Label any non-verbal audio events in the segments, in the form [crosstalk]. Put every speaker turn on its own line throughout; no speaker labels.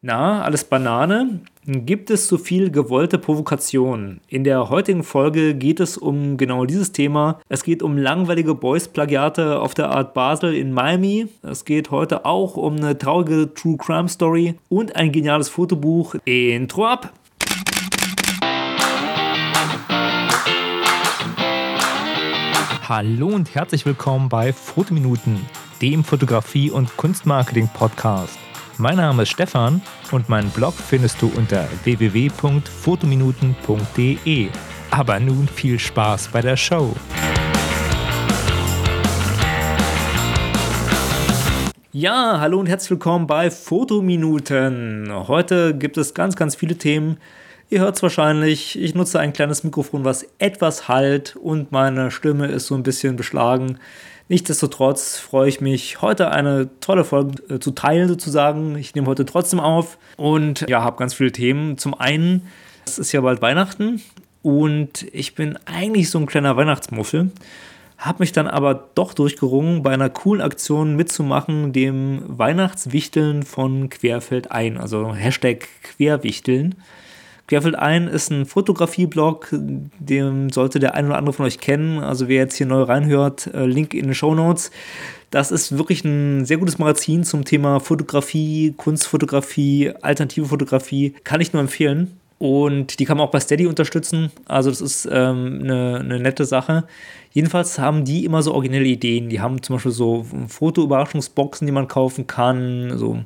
Na, alles Banane? Gibt es so viel gewollte Provokation? In der heutigen Folge geht es um genau dieses Thema. Es geht um langweilige Boys-Plagiate auf der Art Basel in Miami. Es geht heute auch um eine traurige True Crime Story und ein geniales Fotobuch. Intro ab! Hallo und herzlich willkommen bei Fotominuten, dem Fotografie- und Kunstmarketing-Podcast. Mein Name ist Stefan und meinen Blog findest du unter www.fotominuten.de. Aber nun viel Spaß bei der Show. Ja, hallo und herzlich willkommen bei Fotominuten. Heute gibt es ganz, ganz viele Themen. Ihr hört es wahrscheinlich, ich nutze ein kleines Mikrofon, was etwas halt und meine Stimme ist so ein bisschen beschlagen. Nichtsdestotrotz freue ich mich, heute eine tolle Folge äh, zu teilen, sozusagen. Ich nehme heute trotzdem auf und ja, habe ganz viele Themen. Zum einen, es ist ja bald Weihnachten und ich bin eigentlich so ein kleiner Weihnachtsmuffel. Habe mich dann aber doch durchgerungen, bei einer coolen Aktion mitzumachen, dem Weihnachtswichteln von Querfeld ein, also Hashtag Querwichteln. Querfeld ein ist ein Fotografie-Blog, den sollte der ein oder andere von euch kennen. Also wer jetzt hier neu reinhört, äh, Link in den Show Notes. Das ist wirklich ein sehr gutes Magazin zum Thema Fotografie, Kunstfotografie, alternative Fotografie. Kann ich nur empfehlen. Und die kann man auch bei Steady unterstützen. Also das ist ähm, eine, eine nette Sache. Jedenfalls haben die immer so originelle Ideen. Die haben zum Beispiel so Foto-Überraschungsboxen, die man kaufen kann. So.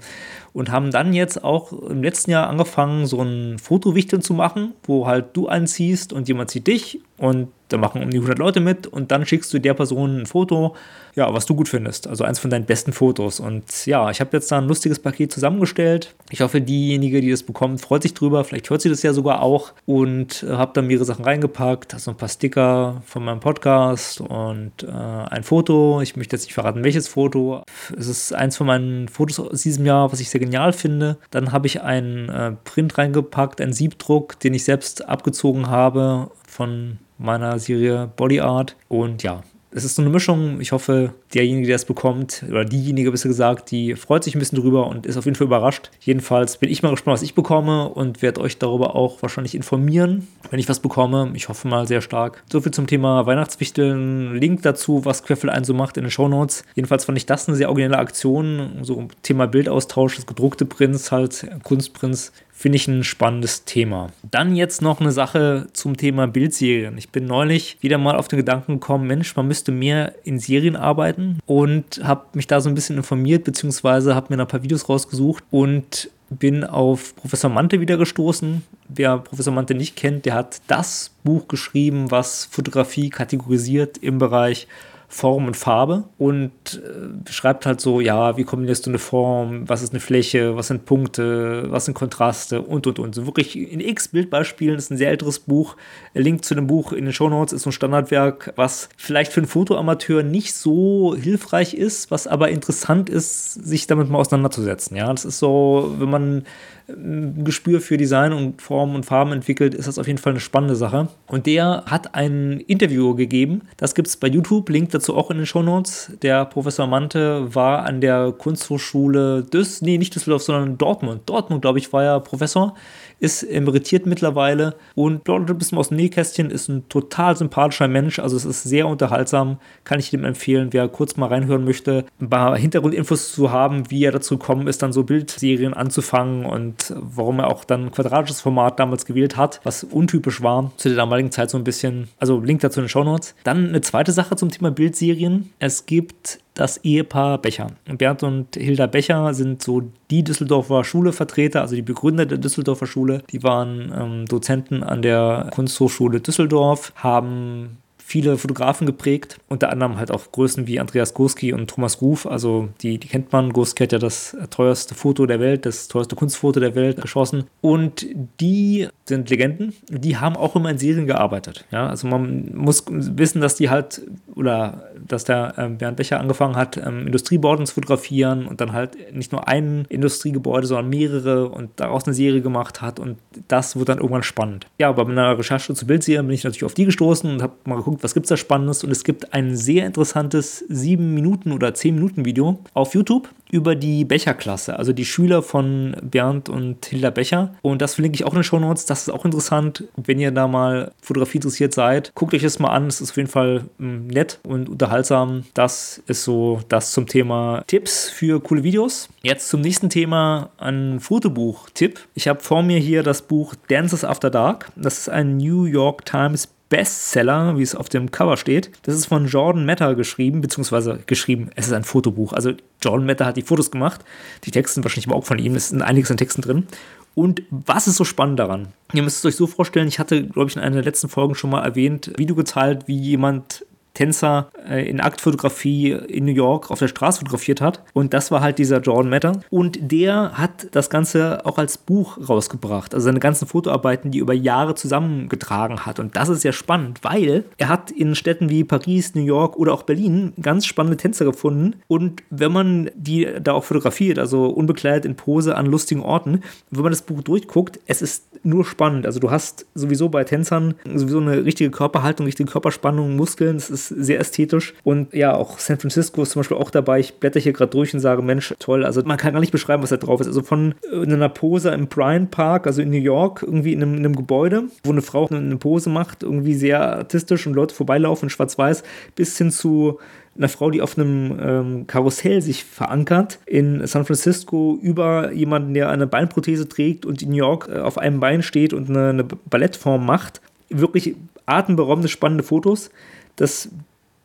Und haben dann jetzt auch im letzten Jahr angefangen, so ein Fotowichteln zu machen, wo halt du einziehst und jemand zieht dich und da machen um die 100 Leute mit und dann schickst du der Person ein Foto, ja, was du gut findest. Also eins von deinen besten Fotos. Und ja, ich habe jetzt da ein lustiges Paket zusammengestellt. Ich hoffe, diejenige, die das bekommt, freut sich drüber. Vielleicht hört sie das ja sogar auch. Und äh, habe da mehrere Sachen reingepackt. Also ein paar Sticker von meinem Podcast und äh, ein Foto. Ich möchte jetzt nicht verraten, welches Foto. Es ist eins von meinen Fotos aus diesem Jahr, was ich sehr genial finde. Dann habe ich einen äh, Print reingepackt, einen Siebdruck, den ich selbst abgezogen habe von meiner Serie Body Art. Und ja, es ist so eine Mischung. Ich hoffe, derjenige, der es bekommt, oder diejenige besser gesagt, die freut sich ein bisschen drüber und ist auf jeden Fall überrascht. Jedenfalls bin ich mal gespannt, was ich bekomme und werde euch darüber auch wahrscheinlich informieren, wenn ich was bekomme. Ich hoffe mal sehr stark. So viel zum Thema Weihnachtswichteln. Link dazu, was Querfel 1 so macht in den Show Notes. Jedenfalls fand ich das eine sehr originelle Aktion. So Thema Bildaustausch, das gedruckte Prinz, halt Kunstprinz Finde ich ein spannendes Thema. Dann jetzt noch eine Sache zum Thema Bildserien. Ich bin neulich wieder mal auf den Gedanken gekommen, Mensch, man müsste mehr in Serien arbeiten und habe mich da so ein bisschen informiert, beziehungsweise habe mir ein paar Videos rausgesucht und bin auf Professor Mante wieder gestoßen. Wer Professor Mante nicht kennt, der hat das Buch geschrieben, was Fotografie kategorisiert im Bereich Form und Farbe und äh, beschreibt halt so, ja, wie kombinierst du eine Form, was ist eine Fläche, was sind Punkte, was sind Kontraste und und und. So wirklich in x Bildbeispielen ist ein sehr älteres Buch. Link zu dem Buch in den Show Notes ist so ein Standardwerk, was vielleicht für einen Fotoamateur nicht so hilfreich ist, was aber interessant ist, sich damit mal auseinanderzusetzen. Ja, das ist so, wenn man ein Gespür für Design und Form und Farben entwickelt, ist das auf jeden Fall eine spannende Sache. Und der hat ein Interview gegeben. Das gibt es bei YouTube. Link dazu auch in den Show Notes. Der Professor Mante war an der Kunsthochschule Düs, nee, nicht Düsseldorf, sondern Dortmund. Dortmund, glaube ich, war er Professor ist emeritiert mittlerweile und plaudert ein bisschen aus dem Nähkästchen, ist ein total sympathischer Mensch, also es ist sehr unterhaltsam, kann ich dem empfehlen, wer kurz mal reinhören möchte, ein paar Hintergrundinfos zu haben, wie er dazu gekommen ist, dann so Bildserien anzufangen und warum er auch dann ein quadratisches Format damals gewählt hat, was untypisch war zu der damaligen Zeit so ein bisschen, also Link dazu in den Show Notes. Dann eine zweite Sache zum Thema Bildserien. Es gibt das Ehepaar Becher. Bernd und Hilda Becher sind so die Düsseldorfer Schulevertreter, also die Begründer der Düsseldorfer Schule. Die waren ähm, Dozenten an der Kunsthochschule Düsseldorf, haben viele Fotografen geprägt, unter anderem halt auch Größen wie Andreas Gurski und Thomas Ruf, also die, die kennt man. Gurski hat ja das teuerste Foto der Welt, das teuerste Kunstfoto der Welt geschossen und die sind Legenden, die haben auch immer in Serien gearbeitet. Ja, also man muss wissen, dass die halt, oder dass der ähm, Bernd Becher angefangen hat, ähm, Industriebauten zu fotografieren und dann halt nicht nur ein Industriegebäude, sondern mehrere und daraus eine Serie gemacht hat und das wird dann irgendwann spannend. Ja, bei meiner Recherche zu Bildserien bin ich natürlich auf die gestoßen und habe mal geguckt, was gibt es da Spannendes? Und es gibt ein sehr interessantes 7 Minuten oder 10 Minuten Video auf YouTube über die Becher-Klasse, also die Schüler von Bernd und Hilda Becher. Und das verlinke ich auch in den Show Notes. Das ist auch interessant, wenn ihr da mal Fotografie interessiert seid. Guckt euch das mal an. Es ist auf jeden Fall hm, nett und unterhaltsam. Das ist so das zum Thema Tipps für coole Videos. Jetzt zum nächsten Thema ein Fotobuch-Tipp. Ich habe vor mir hier das Buch Dances After Dark. Das ist ein New York Times Bestseller, wie es auf dem Cover steht. Das ist von Jordan Meta geschrieben, beziehungsweise geschrieben, es ist ein Fotobuch. Also Jordan Meta hat die Fotos gemacht. Die Texte sind wahrscheinlich aber auch von ihm. Es sind einiges an Texten drin. Und was ist so spannend daran? Ihr müsst es euch so vorstellen, ich hatte, glaube ich, in einer der letzten Folgen schon mal erwähnt, Video geteilt, wie jemand Tänzer äh, in Aktfotografie in New York auf der Straße fotografiert hat. Und das war halt dieser Jordan Matter. Und der hat das Ganze auch als Buch rausgebracht. Also seine ganzen Fotoarbeiten, die über Jahre zusammengetragen hat. Und das ist sehr spannend, weil er hat in Städten wie Paris, New York oder auch Berlin ganz spannende Tänzer gefunden. Und wenn man die da auch fotografiert, also unbekleidet in Pose an lustigen Orten, wenn man das Buch durchguckt, es ist nur spannend. Also du hast sowieso bei Tänzern sowieso eine richtige Körperhaltung, richtige Körperspannung, Muskeln. Es ist sehr ästhetisch. Und ja, auch San Francisco ist zum Beispiel auch dabei. Ich blätter hier gerade durch und sage, Mensch, toll. Also man kann gar nicht beschreiben, was da drauf ist. Also von äh, einer Pose im Bryant Park, also in New York, irgendwie in einem, in einem Gebäude, wo eine Frau eine Pose macht, irgendwie sehr artistisch und Leute vorbeilaufen, schwarz-weiß, bis hin zu einer Frau, die auf einem ähm, Karussell sich verankert in San Francisco über jemanden, der eine Beinprothese trägt und in New York äh, auf einem Bein steht und eine, eine Ballettform macht. Wirklich atemberaubende, spannende Fotos. Das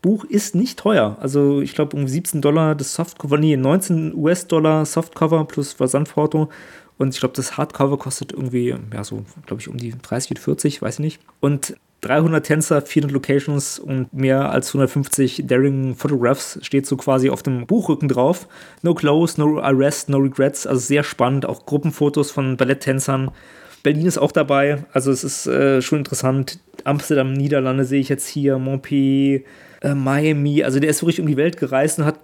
Buch ist nicht teuer. Also ich glaube um 17 Dollar das Softcover, nee, 19 US-Dollar Softcover plus Versandfoto. Und ich glaube, das Hardcover kostet irgendwie, ja, so, glaube ich, um die 30 oder 40, weiß ich nicht. Und 300 Tänzer, 400 Locations und mehr als 150 Daring Photographs steht so quasi auf dem Buchrücken drauf. No Clothes, no Arrest, no Regrets. Also sehr spannend. Auch Gruppenfotos von Balletttänzern. Berlin ist auch dabei. Also es ist äh, schon interessant. Amsterdam, Niederlande sehe ich jetzt hier, Montpellier, äh, Miami. Also der ist wirklich um die Welt gereist und hat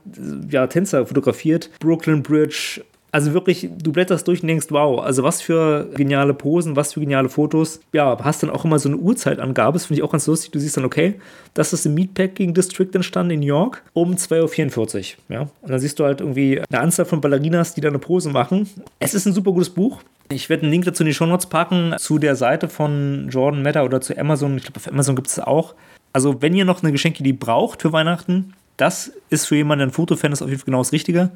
ja, Tänzer fotografiert. Brooklyn Bridge. Also wirklich, du blätterst durch und denkst, wow, also was für geniale Posen, was für geniale Fotos. Ja, hast dann auch immer so eine Uhrzeitangabe, das finde ich auch ganz lustig. Du siehst dann, okay, das ist im Meatpacking District entstanden in New York um 2.44 Uhr. Ja? Und dann siehst du halt irgendwie eine Anzahl von Ballerinas, die da eine Pose machen. Es ist ein super gutes Buch. Ich werde einen Link dazu in die Show Notes packen, zu der Seite von Jordan Meta oder zu Amazon. Ich glaube, auf Amazon gibt es auch. Also, wenn ihr noch eine Geschenkidee braucht für Weihnachten, das ist für jemanden, der ein Fotofan ist, auf jeden Fall genau das Richtige.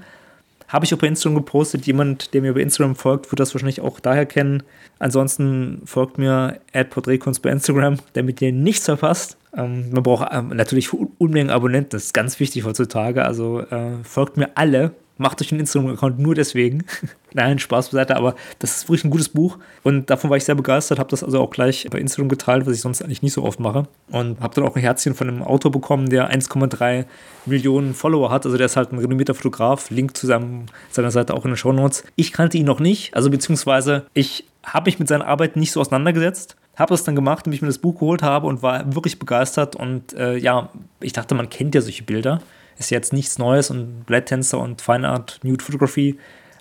Habe ich auch bei Instagram gepostet. Jemand, der mir bei Instagram folgt, wird das wahrscheinlich auch daher kennen. Ansonsten folgt mir Porträtkunst bei Instagram, damit ihr nichts verpasst. Ähm, man braucht ähm, natürlich Unmengen Abonnenten, das ist ganz wichtig heutzutage. Also äh, folgt mir alle Macht euch einen Instagram-Account nur deswegen. [laughs] Nein, Spaß beiseite, aber das ist wirklich ein gutes Buch. Und davon war ich sehr begeistert, habe das also auch gleich bei Instagram geteilt, was ich sonst eigentlich nicht so oft mache. Und habe dann auch ein Herzchen von einem Autor bekommen, der 1,3 Millionen Follower hat, also der ist halt ein renommierter Fotograf, Link zu seinem, seiner Seite auch in den Show Notes. Ich kannte ihn noch nicht, also beziehungsweise ich habe mich mit seinen Arbeiten nicht so auseinandergesetzt, habe es dann gemacht, indem ich mir das Buch geholt habe und war wirklich begeistert. Und äh, ja, ich dachte, man kennt ja solche Bilder ist jetzt nichts Neues und Black Tensor und Fine Art, Nude Photography.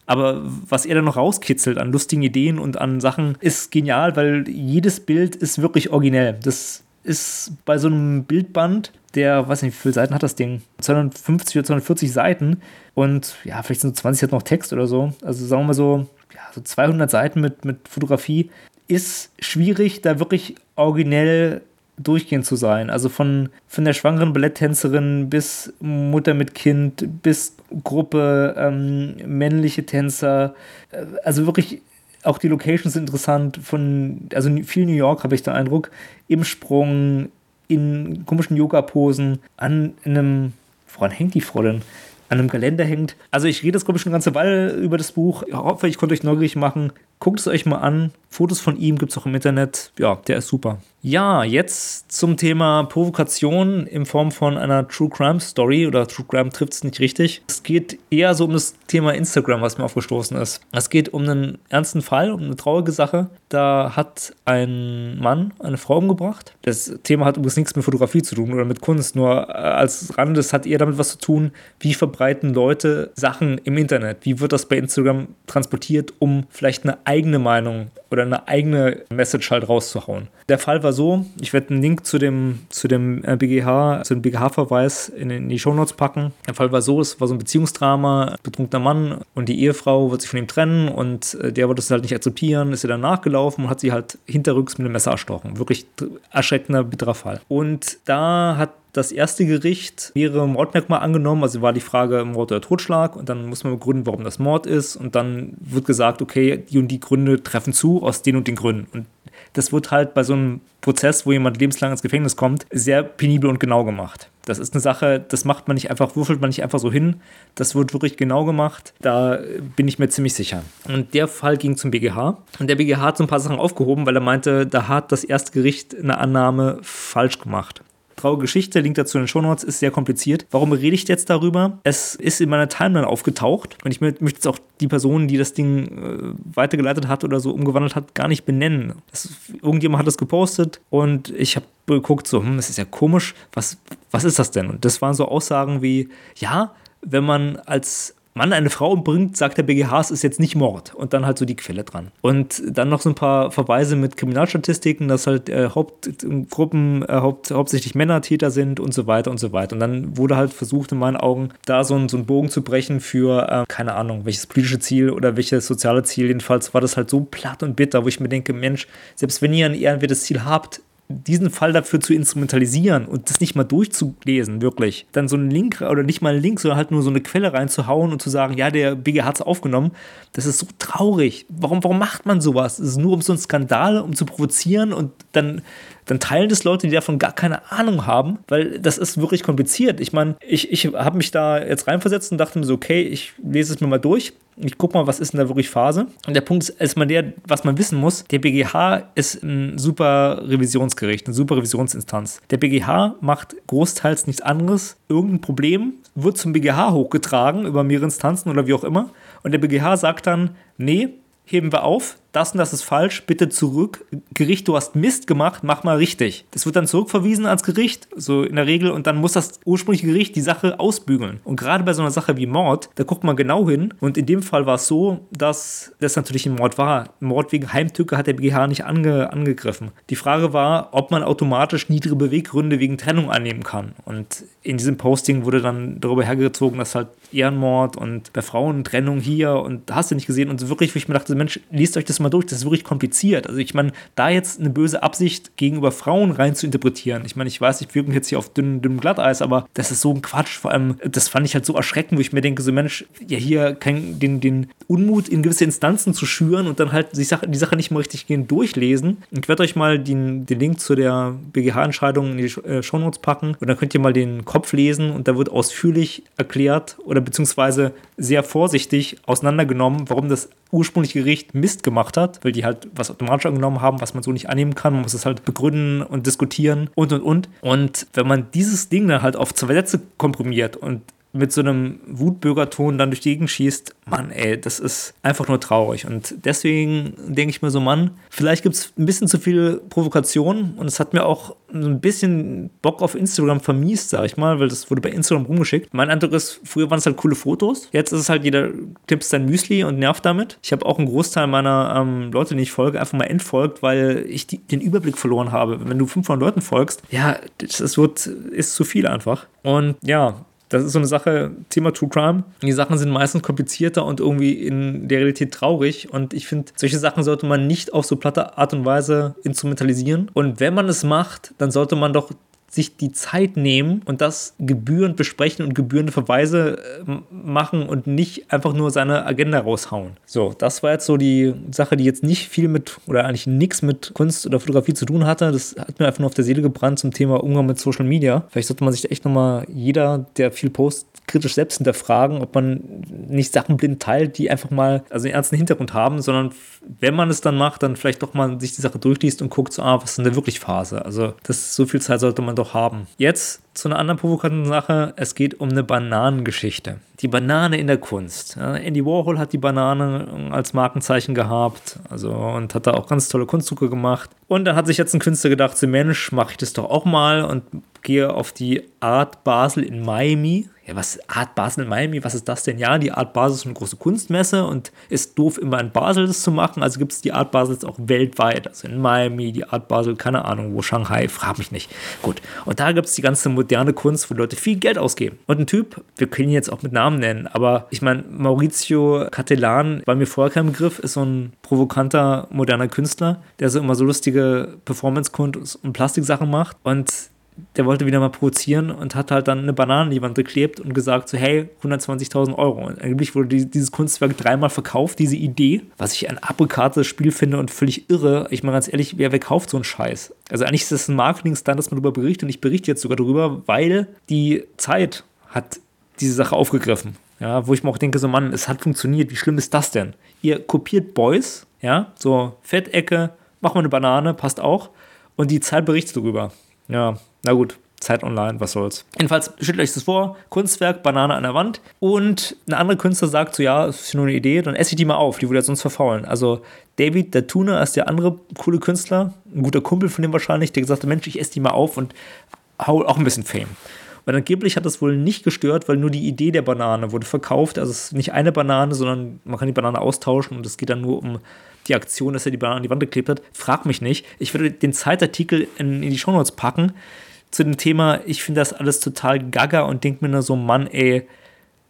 Aber was er dann noch rauskitzelt an lustigen Ideen und an Sachen, ist genial, weil jedes Bild ist wirklich originell. Das ist bei so einem Bildband, der, weiß nicht, wie viele Seiten hat das Ding? 250 oder 240 Seiten und ja, vielleicht sind so 20 hat noch Text oder so. Also sagen wir mal so, ja, so 200 Seiten mit, mit Fotografie. Ist schwierig, da wirklich originell durchgehend zu sein. Also von, von der schwangeren Balletttänzerin bis Mutter mit Kind, bis Gruppe, ähm, männliche Tänzer. Äh, also wirklich auch die Locations sind interessant. Von, also viel New York habe ich den Eindruck. Im Sprung, in komischen Yoga-Posen, an einem. Woran hängt die Frau denn? an einem Kalender hängt. Also ich rede jetzt, glaube ich, schon eine ganze Weile über das Buch. Ich hoffe, ich konnte euch neugierig machen. Guckt es euch mal an. Fotos von ihm gibt es auch im Internet. Ja, der ist super. Ja, jetzt zum Thema Provokation in Form von einer True Crime Story oder True Crime trifft es nicht richtig. Es geht eher so um das Thema Instagram, was mir aufgestoßen ist. Es geht um einen ernsten Fall, um eine traurige Sache. Da hat ein Mann eine Frau umgebracht. Das Thema hat übrigens nichts mit Fotografie zu tun oder mit Kunst, nur äh, als Rand, das hat eher damit was zu tun, wie verbreiten Leute Sachen im Internet? Wie wird das bei Instagram transportiert, um vielleicht eine eigene Meinung oder eine eigene Message halt rauszuhauen. Der Fall war so, ich werde einen Link zu dem, zu dem BGH, zu dem BGH-Verweis in, in die Shownotes packen. Der Fall war so, es war so ein Beziehungsdrama, betrunkener Mann und die Ehefrau wird sich von ihm trennen und äh, der wollte es halt nicht akzeptieren, ist ihr dann nachgelaufen und hat sie halt hinterrücks mit dem Messer erstochen. Wirklich erschreckender, bitterer Fall. Und da hat das erste Gericht mehrere Mordmerkmale angenommen. Also war die Frage Mord oder Totschlag und dann muss man begründen, warum das Mord ist. Und dann wird gesagt, okay, die und die Gründe treffen zu aus den und den Gründen. Und das wird halt bei so einem Prozess, wo jemand lebenslang ins Gefängnis kommt, sehr penibel und genau gemacht. Das ist eine Sache, das macht man nicht einfach, würfelt man nicht einfach so hin. Das wird wirklich genau gemacht. Da bin ich mir ziemlich sicher. Und der Fall ging zum BGH. Und der BGH hat so ein paar Sachen aufgehoben, weil er meinte, da hat das erste Gericht eine Annahme falsch gemacht traurige Geschichte, Link dazu in den Shownotes, ist sehr kompliziert. Warum rede ich jetzt darüber? Es ist in meiner Timeline aufgetaucht und ich möchte jetzt auch die Person, die das Ding äh, weitergeleitet hat oder so umgewandelt hat, gar nicht benennen. Das, irgendjemand hat das gepostet und ich habe geguckt, so, hm, das ist ja komisch, was, was ist das denn? Und das waren so Aussagen wie, ja, wenn man als Mann eine Frau umbringt, sagt der BGH, es ist jetzt nicht Mord. Und dann halt so die Quelle dran. Und dann noch so ein paar Verweise mit Kriminalstatistiken, dass halt äh, Hauptgruppen äh, haupt, hauptsächlich Männertäter sind und so weiter und so weiter. Und dann wurde halt versucht, in meinen Augen, da so, ein, so einen Bogen zu brechen für, äh, keine Ahnung, welches politische Ziel oder welches soziale Ziel. Jedenfalls war das halt so platt und bitter, wo ich mir denke, Mensch, selbst wenn ihr ein ehrenwertes Ziel habt, diesen Fall dafür zu instrumentalisieren und das nicht mal durchzulesen, wirklich, dann so einen Link oder nicht mal einen Link, sondern halt nur so eine Quelle reinzuhauen und zu sagen, ja, der BG hat es aufgenommen, das ist so traurig. Warum, warum macht man sowas? Es ist nur um so einen Skandal, um zu provozieren und dann dann teilen das Leute, die davon gar keine Ahnung haben, weil das ist wirklich kompliziert. Ich meine, ich, ich habe mich da jetzt reinversetzt und dachte mir so, okay, ich lese es mir mal durch. Ich gucke mal, was ist denn da wirklich Phase. Und der Punkt ist erstmal der, was man wissen muss, der BGH ist ein super Revisionsgericht, eine super Revisionsinstanz. Der BGH macht großteils nichts anderes. Irgendein Problem wird zum BGH hochgetragen über mehrere Instanzen oder wie auch immer. Und der BGH sagt dann, nee, heben wir auf, das und das ist falsch, bitte zurück. Gericht, du hast Mist gemacht, mach mal richtig. Das wird dann zurückverwiesen ans Gericht, so in der Regel, und dann muss das ursprüngliche Gericht die Sache ausbügeln. Und gerade bei so einer Sache wie Mord, da guckt man genau hin. Und in dem Fall war es so, dass das natürlich ein Mord war. Mord wegen Heimtücke hat der BGH nicht ange angegriffen. Die Frage war, ob man automatisch niedrige Beweggründe wegen Trennung annehmen kann. Und in diesem Posting wurde dann darüber hergezogen, dass halt Ehrenmord und bei Frauen Trennung hier und hast du nicht gesehen. Und wirklich, wo ich mir dachte, Mensch, liest euch das mal mal durch, das ist wirklich kompliziert. Also ich meine, da jetzt eine böse Absicht gegenüber Frauen rein zu interpretieren. Ich meine, ich weiß, ich wirke jetzt hier auf dünnem, dünnem Glatteis, aber das ist so ein Quatsch. Vor allem, das fand ich halt so erschreckend, wo ich mir denke, so Mensch, ja hier kein, den, den Unmut in gewisse Instanzen zu schüren und dann halt die Sache, die Sache nicht mal richtig gehen durchlesen. Ich werde euch mal den, den Link zu der BGH-Entscheidung in die äh, Shownotes packen und dann könnt ihr mal den Kopf lesen und da wird ausführlich erklärt oder beziehungsweise sehr vorsichtig auseinandergenommen, warum das ursprüngliche Gericht Mist gemacht hat, weil die halt was automatisch angenommen haben, was man so nicht annehmen kann. Man muss es halt begründen und diskutieren und und und. Und wenn man dieses Ding dann halt auf zwei Sätze komprimiert und mit so einem Wutbürgerton dann durch die Gegend schießt, Mann, ey, das ist einfach nur traurig. Und deswegen denke ich mir so, Mann, vielleicht gibt es ein bisschen zu viel Provokation und es hat mir auch so ein bisschen Bock auf Instagram vermiest, sag ich mal, weil das wurde bei Instagram rumgeschickt. Mein Eindruck ist, früher waren es halt coole Fotos. Jetzt ist es halt, jeder tippt sein Müsli und nervt damit. Ich habe auch einen Großteil meiner ähm, Leute, die ich folge, einfach mal entfolgt, weil ich die, den Überblick verloren habe. Wenn du 500 Leuten folgst, ja, das, das wird, ist zu viel einfach. Und ja, das ist so eine Sache, Thema True Crime. Die Sachen sind meistens komplizierter und irgendwie in der Realität traurig. Und ich finde, solche Sachen sollte man nicht auf so platte Art und Weise instrumentalisieren. Und wenn man es macht, dann sollte man doch sich die Zeit nehmen und das gebührend besprechen und gebührende Verweise äh, machen und nicht einfach nur seine Agenda raushauen. So, das war jetzt so die Sache, die jetzt nicht viel mit oder eigentlich nichts mit Kunst oder Fotografie zu tun hatte. Das hat mir einfach nur auf der Seele gebrannt zum Thema Umgang mit Social Media. Vielleicht sollte man sich echt nochmal jeder, der viel postet, kritisch selbst hinterfragen, ob man nicht Sachen blind teilt, die einfach mal also einen ernsten Hintergrund haben, sondern wenn man es dann macht, dann vielleicht doch mal sich die Sache durchliest und guckt so, ah, was ist denn da wirklich Phase? Also das so viel Zeit sollte man doch haben. Jetzt zu einer anderen provokanten Sache. Es geht um eine Bananengeschichte. Die Banane in der Kunst. Andy Warhol hat die Banane als Markenzeichen gehabt also, und hat da auch ganz tolle Kunstdrucke gemacht. Und dann hat sich jetzt ein Künstler gedacht, so Mensch, mache ich das doch auch mal und gehe auf die Art Basel in Miami. Ja, was Art Basel in Miami, was ist das denn? Ja, die Art Basel ist eine große Kunstmesse und ist doof, immer in Basel das zu machen. Also gibt es die Art Basel jetzt auch weltweit. Also in Miami, die Art Basel, keine Ahnung, wo Shanghai, frag mich nicht. Gut. Und da gibt es die ganze moderne Kunst, wo Leute viel Geld ausgeben. Und ein Typ, wir können ihn jetzt auch mit Namen nennen, aber ich meine, Maurizio Cattelan, war mir vorher kein Begriff, ist so ein provokanter, moderner Künstler, der so immer so lustige Performance-Kunst und Plastiksachen macht. Und der wollte wieder mal provozieren und hat halt dann eine Banane an die Wand geklebt und gesagt so, hey, 120.000 Euro. Und angeblich wurde die, dieses Kunstwerk dreimal verkauft, diese Idee, was ich ein abrikates Spiel finde und völlig irre. Ich meine ganz ehrlich, wer, wer kauft so einen Scheiß? Also eigentlich ist das ein Marketing-Stand, dass man darüber berichtet und ich berichte jetzt sogar darüber, weil die Zeit hat diese Sache aufgegriffen. Ja, wo ich mir auch denke, so Mann, es hat funktioniert, wie schlimm ist das denn? Ihr kopiert Boys, ja, so Fettecke, mach mal eine Banane, passt auch. Und die Zeit berichtet darüber. Ja, na gut, Zeit online, was soll's. Jedenfalls stellt euch das vor, Kunstwerk, Banane an der Wand und ein anderer Künstler sagt so, ja, das ist nur eine Idee, dann esse ich die mal auf, die würde ja sonst verfaulen. Also David der Tuner ist der andere coole Künstler, ein guter Kumpel von dem wahrscheinlich, der gesagt hat, Mensch, ich esse die mal auf und hau auch ein bisschen Fame. Und angeblich hat das wohl nicht gestört, weil nur die Idee der Banane wurde verkauft. Also es ist nicht eine Banane, sondern man kann die Banane austauschen und es geht dann nur um die Aktion, dass er die Banane an die Wand geklebt hat. Frag mich nicht. Ich würde den Zeitartikel in, in die Shownotes packen zu dem Thema. Ich finde das alles total gaga und denke mir nur so, Mann, ey,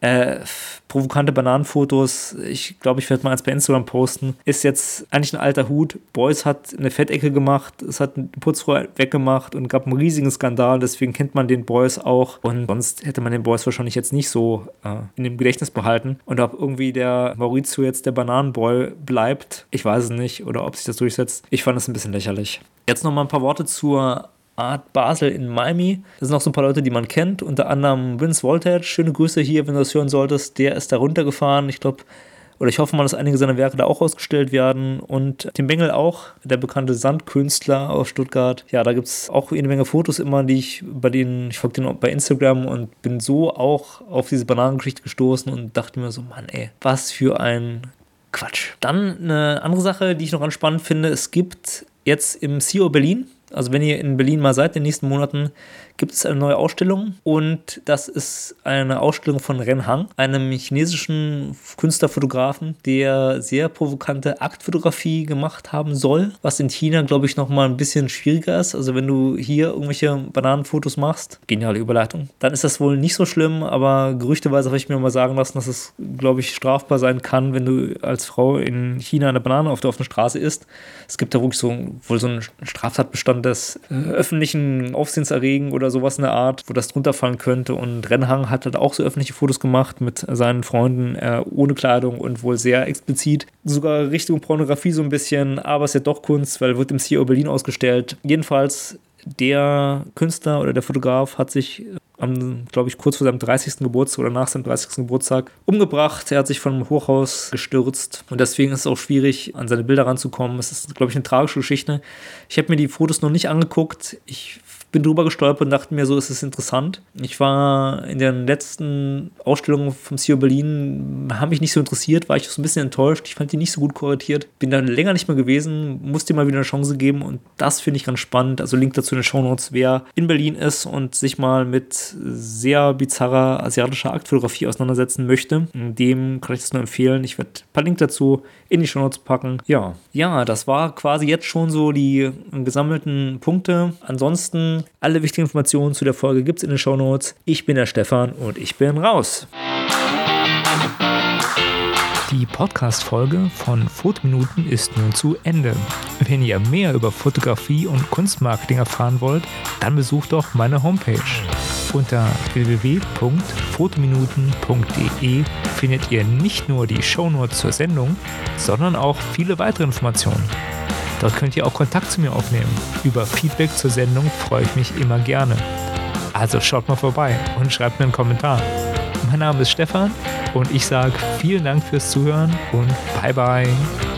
äh, provokante Bananenfotos, ich glaube, ich werde mal eins bei Instagram posten, ist jetzt eigentlich ein alter Hut. Boys hat eine Fettecke gemacht, es hat ein Putzrohr weggemacht und gab einen riesigen Skandal, deswegen kennt man den Boys auch und sonst hätte man den Boys wahrscheinlich jetzt nicht so äh, in dem Gedächtnis behalten und ob irgendwie der Maurizio jetzt der Bananenboy bleibt, ich weiß es nicht oder ob sich das durchsetzt. Ich fand es ein bisschen lächerlich. Jetzt noch mal ein paar Worte zur Art Basel in Miami. Das sind noch so ein paar Leute, die man kennt, unter anderem Vince Voltage. Schöne Grüße hier, wenn du das hören solltest. Der ist da runtergefahren. Ich glaube, oder ich hoffe mal, dass einige seiner Werke da auch ausgestellt werden. Und Tim Bengel auch, der bekannte Sandkünstler aus Stuttgart. Ja, da gibt es auch eine Menge Fotos immer, die ich bei denen, ich folge denen bei Instagram und bin so auch auf diese Bananengeschichte gestoßen und dachte mir so, Mann, ey, was für ein Quatsch. Dann eine andere Sache, die ich noch ganz spannend finde, es gibt jetzt im CEO Berlin also wenn ihr in Berlin mal seid in den nächsten Monaten, gibt es eine neue Ausstellung und das ist eine Ausstellung von Ren Hang, einem chinesischen Künstlerfotografen, der sehr provokante Aktfotografie gemacht haben soll, was in China, glaube ich, nochmal ein bisschen schwieriger ist. Also wenn du hier irgendwelche Bananenfotos machst, geniale Überleitung, dann ist das wohl nicht so schlimm, aber gerüchteweise habe ich mir mal sagen lassen, dass es, glaube ich, strafbar sein kann, wenn du als Frau in China eine Banane auf der offenen Straße isst. Es gibt da wirklich so wohl so einen Straftatbestand des äh, öffentlichen Aufsehens erregen oder oder sowas in der Art, wo das drunter fallen könnte. Und Rennhang hat halt auch so öffentliche Fotos gemacht mit seinen Freunden äh, ohne Kleidung und wohl sehr explizit. Sogar Richtung Pornografie so ein bisschen, aber es ist ja doch Kunst, weil wird im CEO Berlin ausgestellt. Jedenfalls der Künstler oder der Fotograf hat sich am, glaube ich, kurz vor seinem 30. Geburtstag oder nach seinem 30. Geburtstag umgebracht. Er hat sich von einem Hochhaus gestürzt und deswegen ist es auch schwierig, an seine Bilder ranzukommen. Es ist, glaube ich, eine tragische Geschichte. Ich habe mir die Fotos noch nicht angeguckt. Ich bin drüber gestolpert und dachte mir, so ist es interessant. Ich war in den letzten Ausstellungen vom CEO Berlin, haben mich nicht so interessiert, war ich so ein bisschen enttäuscht. Ich fand die nicht so gut kuratiert. Bin da länger nicht mehr gewesen, musste mal wieder eine Chance geben und das finde ich ganz spannend. Also Link dazu in den Show Notes, wer in Berlin ist und sich mal mit sehr bizarrer asiatischer Aktfotografie auseinandersetzen möchte, dem kann ich das nur empfehlen. Ich werde ein paar Links dazu in die Show Notes packen. Ja, ja, das war quasi jetzt schon so die gesammelten Punkte. Ansonsten alle wichtigen Informationen zu der Folge gibt es in den Show Notes. Ich bin der Stefan und ich bin raus. Die Podcast-Folge von Fotominuten ist nun zu Ende. Wenn ihr mehr über Fotografie und Kunstmarketing erfahren wollt, dann besucht doch meine Homepage. Unter www.fotominuten.de findet ihr nicht nur die Shownotes zur Sendung, sondern auch viele weitere Informationen. Dort könnt ihr auch Kontakt zu mir aufnehmen. Über Feedback zur Sendung freue ich mich immer gerne. Also schaut mal vorbei und schreibt mir einen Kommentar. Mein Name ist Stefan und ich sage vielen Dank fürs Zuhören und bye bye.